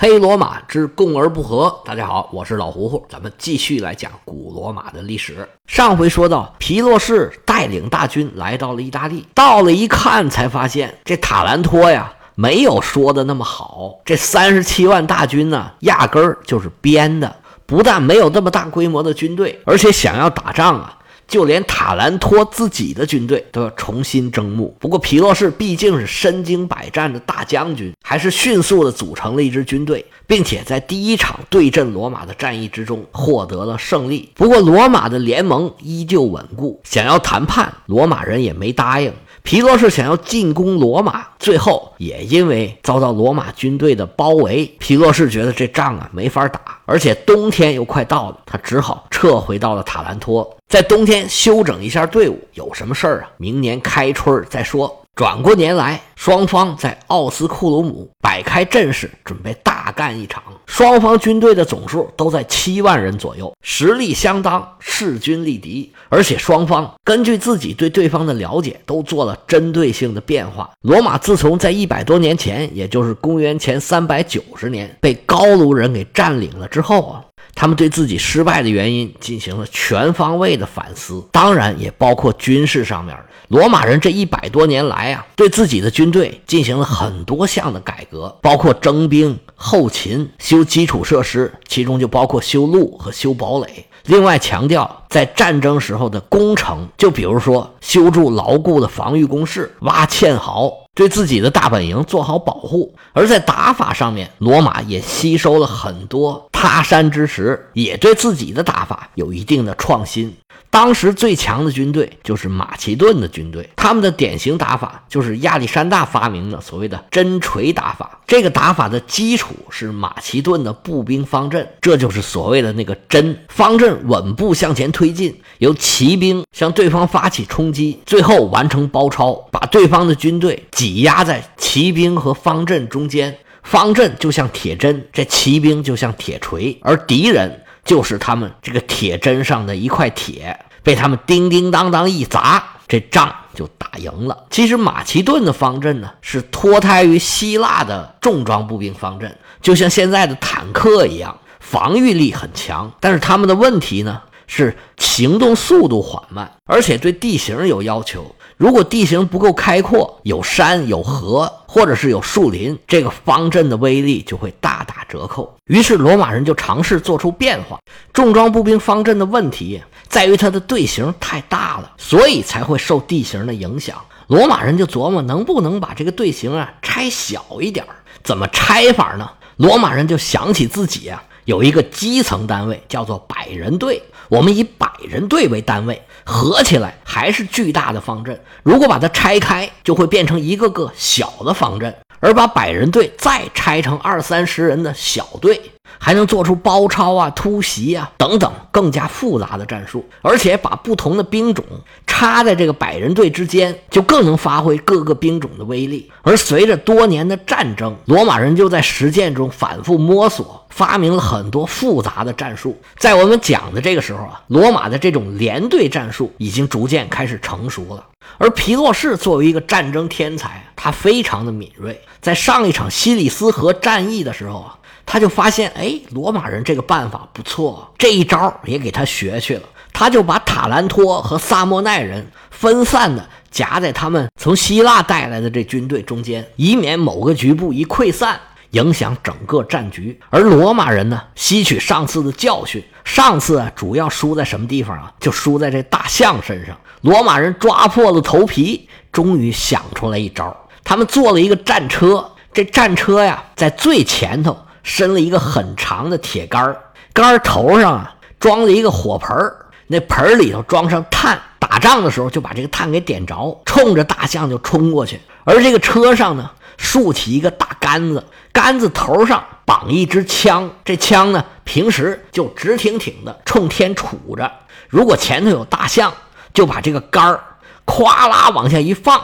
黑罗马之共而不和。大家好，我是老胡胡，咱们继续来讲古罗马的历史。上回说到，皮洛士带领大军来到了意大利，到了一看，才发现这塔兰托呀，没有说的那么好。这三十七万大军呢，压根儿就是编的，不但没有这么大规模的军队，而且想要打仗啊。就连塔兰托自己的军队都要重新征募。不过皮洛士毕竟是身经百战的大将军，还是迅速的组成了一支军队，并且在第一场对阵罗马的战役之中获得了胜利。不过罗马的联盟依旧稳固，想要谈判，罗马人也没答应。皮洛士想要进攻罗马，最后也因为遭到罗马军队的包围，皮洛士觉得这仗啊没法打，而且冬天又快到了，他只好撤回到了塔兰托，在冬天休整一下队伍。有什么事儿啊？明年开春再说。转过年来，双方在奥斯库鲁姆摆开阵势，准备大干一场。双方军队的总数都在七万人左右，实力相当，势均力敌。而且双方根据自己对对方的了解，都做了针对性的变化。罗马自从在一百多年前，也就是公元前三百九十年被高卢人给占领了之后啊。他们对自己失败的原因进行了全方位的反思，当然也包括军事上面。罗马人这一百多年来啊，对自己的军队进行了很多项的改革，包括征兵、后勤、修基础设施，其中就包括修路和修堡垒。另外强调在战争时候的工程，就比如说修筑牢固的防御工事、挖堑壕。对自己的大本营做好保护，而在打法上面，罗马也吸收了很多他山之石，也对自己的打法有一定的创新。当时最强的军队就是马其顿的军队，他们的典型打法就是亚历山大发明的所谓的真锤打法。这个打法的基础是马其顿的步兵方阵，这就是所谓的那个真方阵，稳步向前推进，由骑兵向对方发起冲击，最后完成包抄，把对方的军队挤压在骑兵和方阵中间。方阵就像铁针，这骑兵就像铁锤，而敌人。就是他们这个铁针上的一块铁，被他们叮叮当当一砸，这仗就打赢了。其实马其顿的方阵呢，是脱胎于希腊的重装步兵方阵，就像现在的坦克一样，防御力很强。但是他们的问题呢，是行动速度缓慢，而且对地形有要求。如果地形不够开阔，有山有河，或者是有树林，这个方阵的威力就会大打折扣。于是罗马人就尝试做出变化。重装步兵方阵的问题在于它的队形太大了，所以才会受地形的影响。罗马人就琢磨能不能把这个队形啊拆小一点怎么拆法呢？罗马人就想起自己啊有一个基层单位叫做百人队，我们以百人队为单位。合起来还是巨大的方阵，如果把它拆开，就会变成一个个小的方阵；而把百人队再拆成二三十人的小队，还能做出包抄啊、突袭啊等等更加复杂的战术。而且把不同的兵种插在这个百人队之间，就更能发挥各个兵种的威力。而随着多年的战争，罗马人就在实践中反复摸索。发明了很多复杂的战术，在我们讲的这个时候啊，罗马的这种连队战术已经逐渐开始成熟了。而皮洛士作为一个战争天才，他非常的敏锐，在上一场西里斯河战役的时候啊，他就发现，哎，罗马人这个办法不错，这一招也给他学去了。他就把塔兰托和萨莫奈人分散的夹在他们从希腊带来的这军队中间，以免某个局部一溃散。影响整个战局，而罗马人呢，吸取上次的教训，上次，主要输在什么地方啊？就输在这大象身上。罗马人抓破了头皮，终于想出来一招。他们做了一个战车，这战车呀，在最前头伸了一个很长的铁杆杆头上啊，装了一个火盆那盆里头装上炭，打仗的时候就把这个炭给点着，冲着大象就冲过去。而这个车上呢，竖起一个大杆子。杆子头上绑一支枪，这枪呢，平时就直挺挺的冲天杵着。如果前头有大象，就把这个杆儿咵啦往下一放。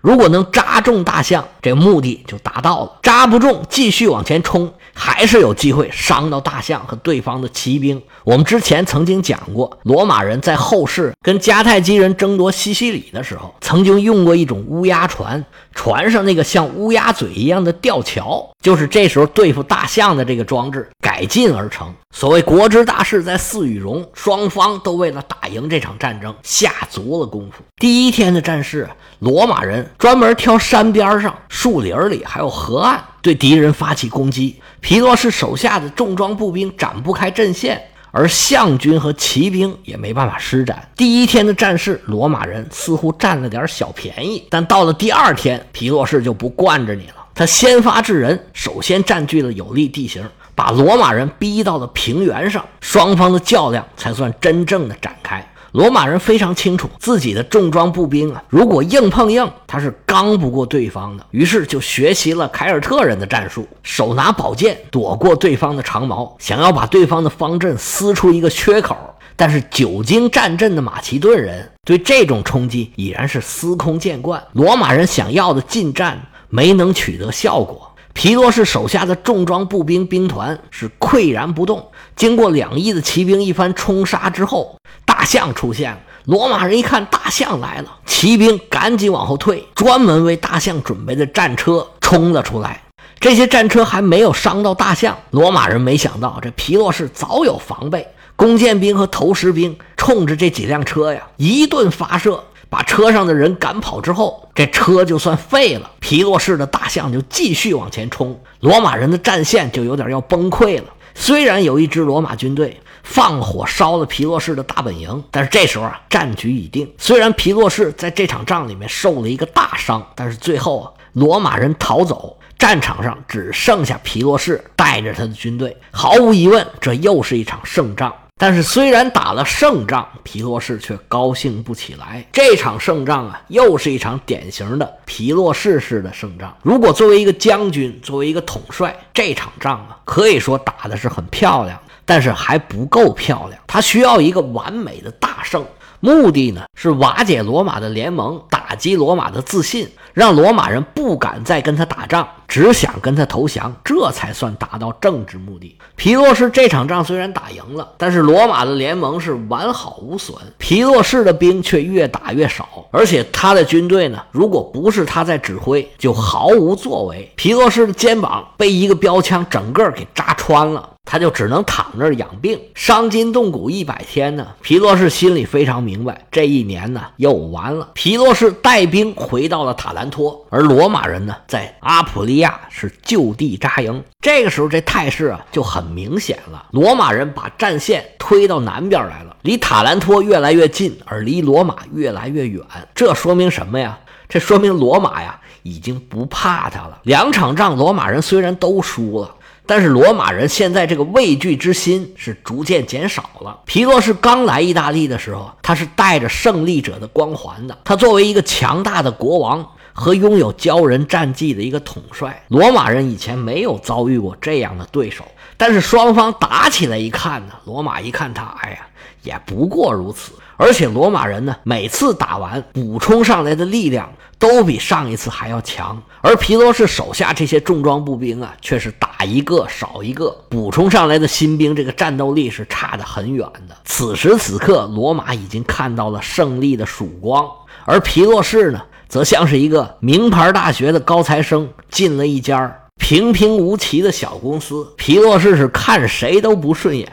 如果能扎中大象，这目的就达到了；扎不中，继续往前冲，还是有机会伤到大象和对方的骑兵。我们之前曾经讲过，罗马人在后世跟迦太基人争夺西西里的时候，曾经用过一种乌鸦船，船上那个像乌鸦嘴一样的吊桥，就是这时候对付大象的这个装置改进而成。所谓国之大事，在祀与戎，双方都为了打赢这场战争下足了功夫。第一天的战事，罗马人专门挑山边上、树林里还有河岸对敌人发起攻击，皮洛士手下的重装步兵展不开阵线。而象军和骑兵也没办法施展。第一天的战事，罗马人似乎占了点小便宜，但到了第二天，皮洛士就不惯着你了。他先发制人，首先占据了有利地形，把罗马人逼到了平原上，双方的较量才算真正的展开。罗马人非常清楚自己的重装步兵啊，如果硬碰硬，他是刚不过对方的。于是就学习了凯尔特人的战术，手拿宝剑躲过对方的长矛，想要把对方的方阵撕出一个缺口。但是久经战阵的马其顿人对这种冲击已然是司空见惯，罗马人想要的近战没能取得效果。皮洛士手下的重装步兵兵团是岿然不动。经过两翼的骑兵一番冲杀之后，大象出现了。罗马人一看大象来了，骑兵赶紧往后退，专门为大象准备的战车冲了出来。这些战车还没有伤到大象，罗马人没想到这皮洛士早有防备，弓箭兵和投石兵冲着这几辆车呀一顿发射。把车上的人赶跑之后，这车就算废了。皮洛士的大象就继续往前冲，罗马人的战线就有点要崩溃了。虽然有一支罗马军队放火烧了皮洛士的大本营，但是这时候啊，战局已定。虽然皮洛士在这场仗里面受了一个大伤，但是最后啊，罗马人逃走，战场上只剩下皮洛士带着他的军队。毫无疑问，这又是一场胜仗。但是，虽然打了胜仗，皮洛士却高兴不起来。这场胜仗啊，又是一场典型的皮洛士式的胜仗。如果作为一个将军，作为一个统帅，这场仗啊，可以说打的是很漂亮，但是还不够漂亮。他需要一个完美的大胜。目的呢是瓦解罗马的联盟，打击罗马的自信，让罗马人不敢再跟他打仗，只想跟他投降，这才算达到政治目的。皮洛士这场仗虽然打赢了，但是罗马的联盟是完好无损，皮洛士的兵却越打越少，而且他的军队呢，如果不是他在指挥，就毫无作为。皮洛士的肩膀被一个标枪整个给扎穿了。他就只能躺那儿养病，伤筋动骨一百天呢。皮洛士心里非常明白，这一年呢又完了。皮洛士带兵回到了塔兰托，而罗马人呢在阿普利亚是就地扎营。这个时候，这态势啊就很明显了。罗马人把战线推到南边来了，离塔兰托越来越近，而离罗马越来越远。这说明什么呀？这说明罗马呀已经不怕他了。两场仗，罗马人虽然都输了。但是罗马人现在这个畏惧之心是逐渐减少了。皮洛士刚来意大利的时候，他是带着胜利者的光环的。他作为一个强大的国王和拥有骄人战绩的一个统帅，罗马人以前没有遭遇过这样的对手。但是双方打起来一看呢，罗马一看他，哎呀，也不过如此。而且罗马人呢，每次打完补充上来的力量都比上一次还要强，而皮罗士手下这些重装步兵啊，却是打一个少一个，补充上来的新兵这个战斗力是差得很远的。此时此刻，罗马已经看到了胜利的曙光，而皮洛士呢，则像是一个名牌大学的高材生进了一家平平无奇的小公司，皮洛士是看谁都不顺眼。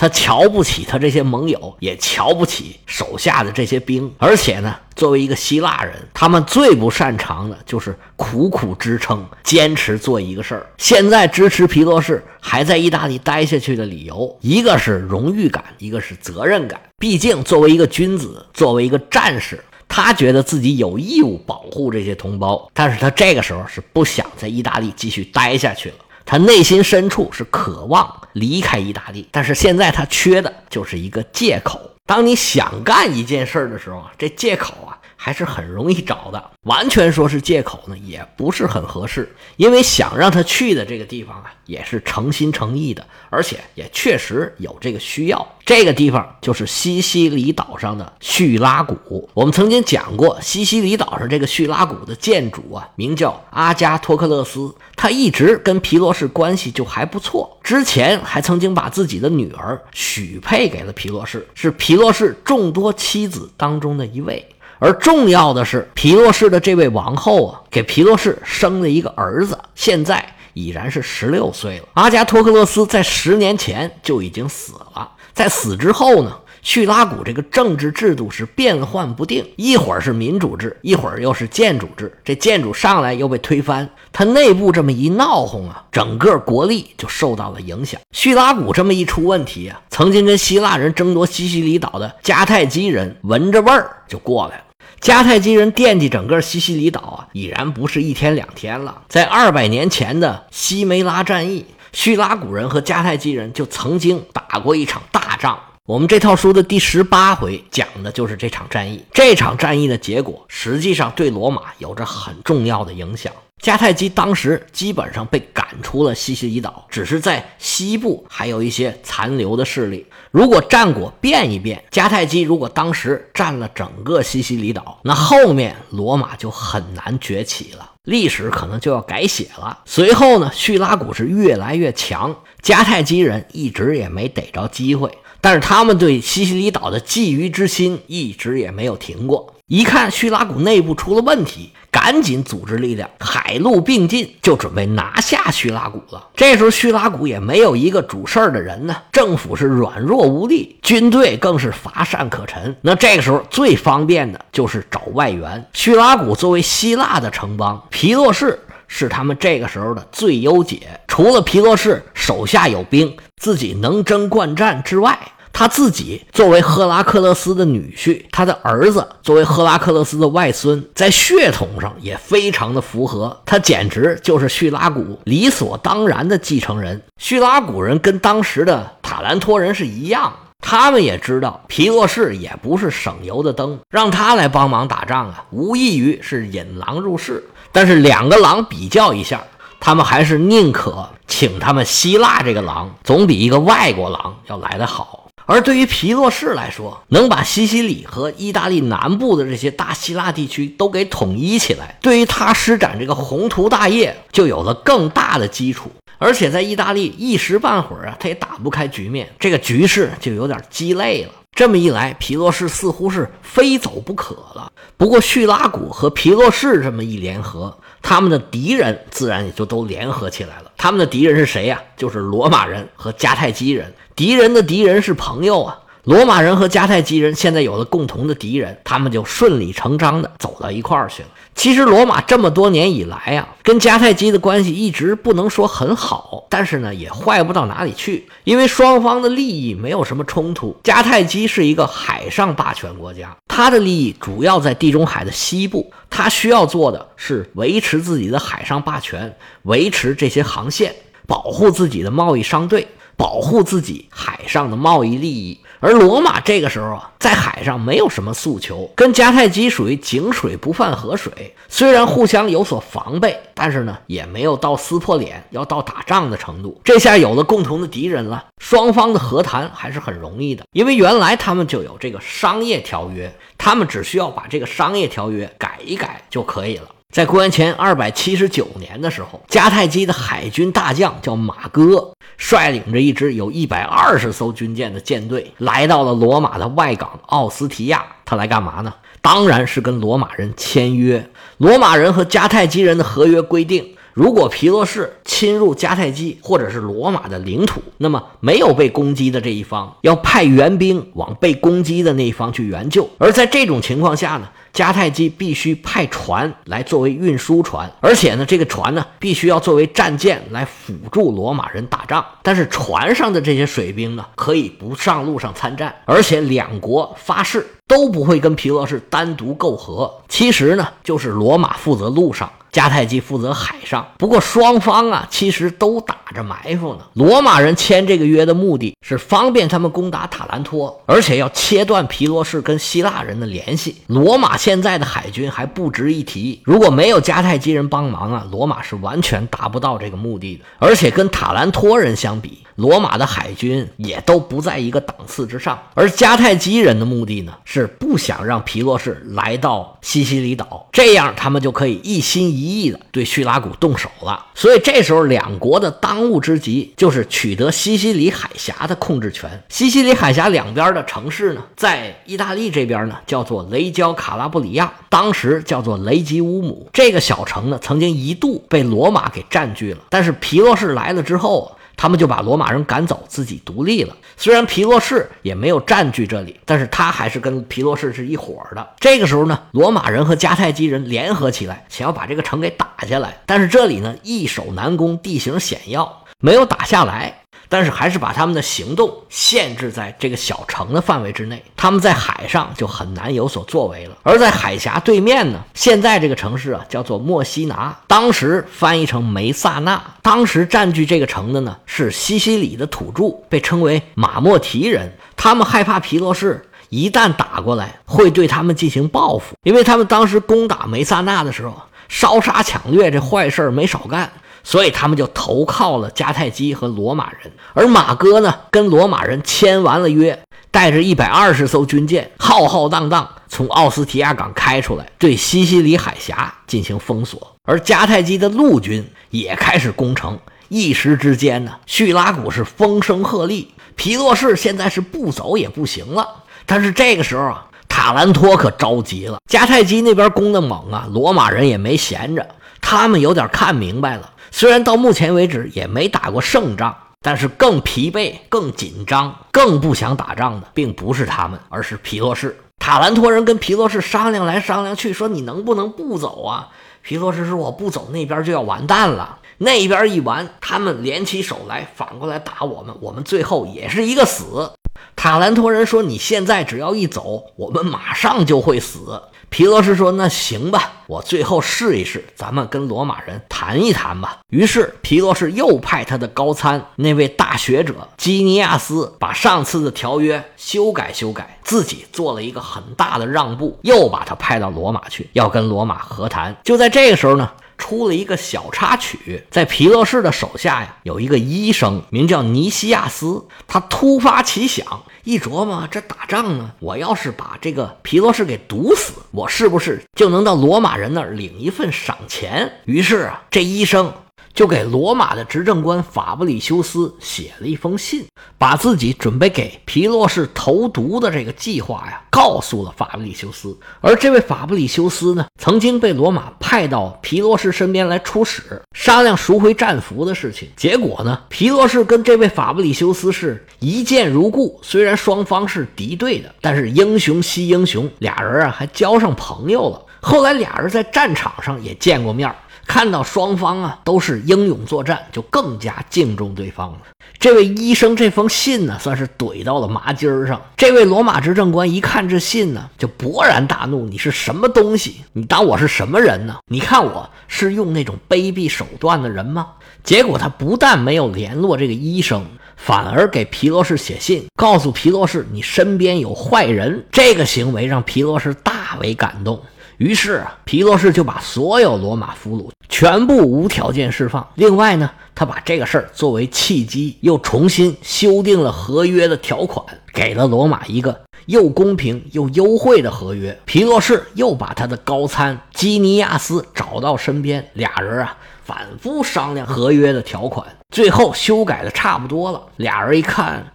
他瞧不起他这些盟友，也瞧不起手下的这些兵，而且呢，作为一个希腊人，他们最不擅长的就是苦苦支撑、坚持做一个事儿。现在支持皮洛士还在意大利待下去的理由，一个是荣誉感，一个是责任感。毕竟作为一个君子，作为一个战士，他觉得自己有义务保护这些同胞，但是他这个时候是不想在意大利继续待下去了。他内心深处是渴望离开意大利，但是现在他缺的就是一个借口。当你想干一件事的时候啊，这借口啊还是很容易找的。完全说是借口呢，也不是很合适，因为想让他去的这个地方啊，也是诚心诚意的，而且也确实有这个需要。这个地方就是西西里岛上的叙拉古。我们曾经讲过，西西里岛上这个叙拉古的建主啊，名叫阿加托克勒斯，他一直跟皮洛士关系就还不错，之前还曾经把自己的女儿许配给了皮洛士，是皮洛士众多妻子当中的一位。而重要的是，皮洛士的这位王后啊，给皮洛士生了一个儿子，现在已然是十六岁了。阿加托克勒斯在十年前就已经死了。在死之后呢，叙拉古这个政治制度是变幻不定，一会儿是民主制，一会儿又是建主制。这建主上来又被推翻，他内部这么一闹哄啊，整个国力就受到了影响。叙拉古这么一出问题啊，曾经跟希腊人争夺西西里岛的迦太基人闻着味儿就过来了。迦太基人惦记整个西西里岛啊，已然不是一天两天了。在二百年前的西梅拉战役。叙拉古人和迦太基人就曾经打过一场大仗。我们这套书的第十八回讲的就是这场战役。这场战役的结果实际上对罗马有着很重要的影响。迦太基当时基本上被赶出了西西里岛，只是在西部还有一些残留的势力。如果战果变一变，迦太基如果当时占了整个西西里岛，那后面罗马就很难崛起了。历史可能就要改写了。随后呢，叙拉古是越来越强，迦太基人一直也没逮着机会，但是他们对西西里岛的觊觎之心一直也没有停过。一看叙拉古内部出了问题，赶紧组织力量，海陆并进，就准备拿下叙拉古了。这时候叙拉古也没有一个主事儿的人呢，政府是软弱无力，军队更是乏善可陈。那这个时候最方便的就是找外援。叙拉古作为希腊的城邦，皮洛士是他们这个时候的最优解。除了皮洛士手下有兵，自己能征惯战之外，他自己作为赫拉克勒斯的女婿，他的儿子作为赫拉克勒斯的外孙，在血统上也非常的符合，他简直就是叙拉古理所当然的继承人。叙拉古人跟当时的塔兰托人是一样，他们也知道皮洛士也不是省油的灯，让他来帮忙打仗啊，无异于是引狼入室。但是两个狼比较一下，他们还是宁可请他们希腊这个狼，总比一个外国狼要来得好。而对于皮洛士来说，能把西西里和意大利南部的这些大希腊地区都给统一起来，对于他施展这个宏图大业就有了更大的基础。而且在意大利一时半会儿啊，他也打不开局面，这个局势就有点鸡肋了。这么一来，皮洛士似乎是非走不可了。不过叙拉古和皮洛士这么一联合，他们的敌人自然也就都联合起来了。他们的敌人是谁呀？就是罗马人和迦太基人。敌人的敌人是朋友啊！罗马人和迦太基人现在有了共同的敌人，他们就顺理成章的走到一块儿去了。其实罗马这么多年以来啊，跟迦太基的关系一直不能说很好，但是呢也坏不到哪里去，因为双方的利益没有什么冲突。迦太基是一个海上霸权国家，它的利益主要在地中海的西部，它需要做的是维持自己的海上霸权，维持这些航线，保护自己的贸易商队。保护自己海上的贸易利益，而罗马这个时候啊，在海上没有什么诉求，跟迦太基属于井水不犯河水，虽然互相有所防备，但是呢，也没有到撕破脸要到打仗的程度。这下有了共同的敌人了，双方的和谈还是很容易的，因为原来他们就有这个商业条约，他们只需要把这个商业条约改一改就可以了。在公元前二百七十九年的时候，迦太基的海军大将叫马哥，率领着一支有一百二十艘军舰的舰队，来到了罗马的外港奥斯提亚。他来干嘛呢？当然是跟罗马人签约。罗马人和迦太基人的合约规定。如果皮洛士侵入迦太基或者是罗马的领土，那么没有被攻击的这一方要派援兵往被攻击的那一方去援救。而在这种情况下呢，迦太基必须派船来作为运输船，而且呢，这个船呢必须要作为战舰来辅助罗马人打仗。但是船上的这些水兵呢，可以不上路上参战，而且两国发誓都不会跟皮洛士单独媾和。其实呢，就是罗马负责路上。迦太基负责海上，不过双方啊，其实都打着埋伏呢。罗马人签这个约的目的是方便他们攻打塔兰托，而且要切断皮罗士跟希腊人的联系。罗马现在的海军还不值一提，如果没有迦太基人帮忙啊，罗马是完全达不到这个目的的。而且跟塔兰托人相比，罗马的海军也都不在一个档次之上。而迦太基人的目的呢，是不想让皮洛士来到西西里岛，这样他们就可以一心一意的对叙拉古动手了。所以这时候，两国的当务之急就是取得西西里海峡的控制权。西西里海峡两边的城市呢，在意大利这边呢，叫做雷焦卡拉布里亚，当时叫做雷吉乌姆。这个小城呢，曾经一度被罗马给占据了，但是皮洛士来了之后。他们就把罗马人赶走，自己独立了。虽然皮洛士也没有占据这里，但是他还是跟皮洛士是一伙的。这个时候呢，罗马人和迦太基人联合起来，想要把这个城给打下来。但是这里呢，易守难攻，地形险要，没有打下来。但是还是把他们的行动限制在这个小城的范围之内，他们在海上就很难有所作为了。而在海峡对面呢，现在这个城市啊叫做墨西拿，当时翻译成梅萨纳。当时占据这个城的呢是西西里的土著，被称为马莫提人。他们害怕皮洛士一旦打过来会对他们进行报复，因为他们当时攻打梅萨纳的时候烧杀抢掠这坏事儿没少干。所以他们就投靠了迦太基和罗马人，而马哥呢，跟罗马人签完了约，带着一百二十艘军舰，浩浩荡荡从奥斯提亚港开出来，对西西里海峡进行封锁。而迦太基的陆军也开始攻城，一时之间呢，叙拉古是风声鹤唳，皮洛士现在是不走也不行了。但是这个时候啊，塔兰托可着急了，迦太基那边攻的猛啊，罗马人也没闲着，他们有点看明白了。虽然到目前为止也没打过胜仗，但是更疲惫、更紧张、更不想打仗的，并不是他们，而是皮洛士。塔兰托人跟皮洛士商量来商量去，说你能不能不走啊？皮洛士说我不走，那边就要完蛋了。那边一完，他们联起手来，反过来打我们，我们最后也是一个死。塔兰托人说你现在只要一走，我们马上就会死。皮罗士说：“那行吧，我最后试一试，咱们跟罗马人谈一谈吧。”于是皮罗士又派他的高参那位大学者基尼亚斯，把上次的条约修改修改，自己做了一个很大的让步，又把他派到罗马去，要跟罗马和谈。就在这个时候呢。出了一个小插曲，在皮洛士的手下呀，有一个医生名叫尼西亚斯。他突发奇想，一琢磨，这打仗呢，我要是把这个皮洛士给毒死，我是不是就能到罗马人那儿领一份赏钱？于是啊，这医生。就给罗马的执政官法布里修斯写了一封信，把自己准备给皮洛士投毒的这个计划呀，告诉了法布里修斯。而这位法布里修斯呢，曾经被罗马派到皮洛士身边来出使，商量赎回战俘的事情。结果呢，皮洛士跟这位法布里修斯是一见如故，虽然双方是敌对的，但是英雄惜英雄，俩人啊还交上朋友了。后来俩人在战场上也见过面。看到双方啊都是英勇作战，就更加敬重对方了。这位医生这封信呢，算是怼到了麻筋儿上。这位罗马执政官一看这信呢，就勃然大怒：“你是什么东西？你当我是什么人呢？你看我是用那种卑鄙手段的人吗？”结果他不但没有联络这个医生，反而给皮洛士写信，告诉皮洛士你身边有坏人。这个行为让皮洛士大为感动。于是啊，皮洛士就把所有罗马俘虏全部无条件释放。另外呢，他把这个事儿作为契机，又重新修订了合约的条款，给了罗马一个又公平又优惠的合约。皮洛士又把他的高参基尼亚斯找到身边，俩人啊反复商量合约的条款，最后修改的差不多了。俩人一看，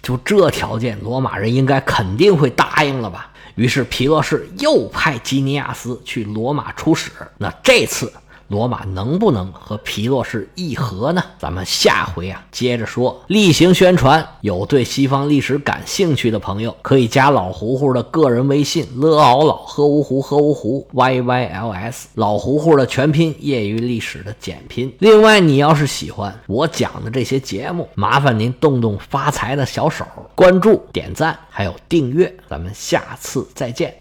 就这条件，罗马人应该肯定会答应了吧。于是皮洛士又派基尼亚斯去罗马出使。那这次。罗马能不能和皮洛士议和呢？咱们下回啊接着说。例行宣传，有对西方历史感兴趣的朋友，可以加老胡胡的个人微信：l 敖老喝芜湖喝芜湖 y y l s 老胡胡的全拼，业余历史的简拼。另外，你要是喜欢我讲的这些节目，麻烦您动动发财的小手，关注、点赞还有订阅。咱们下次再见。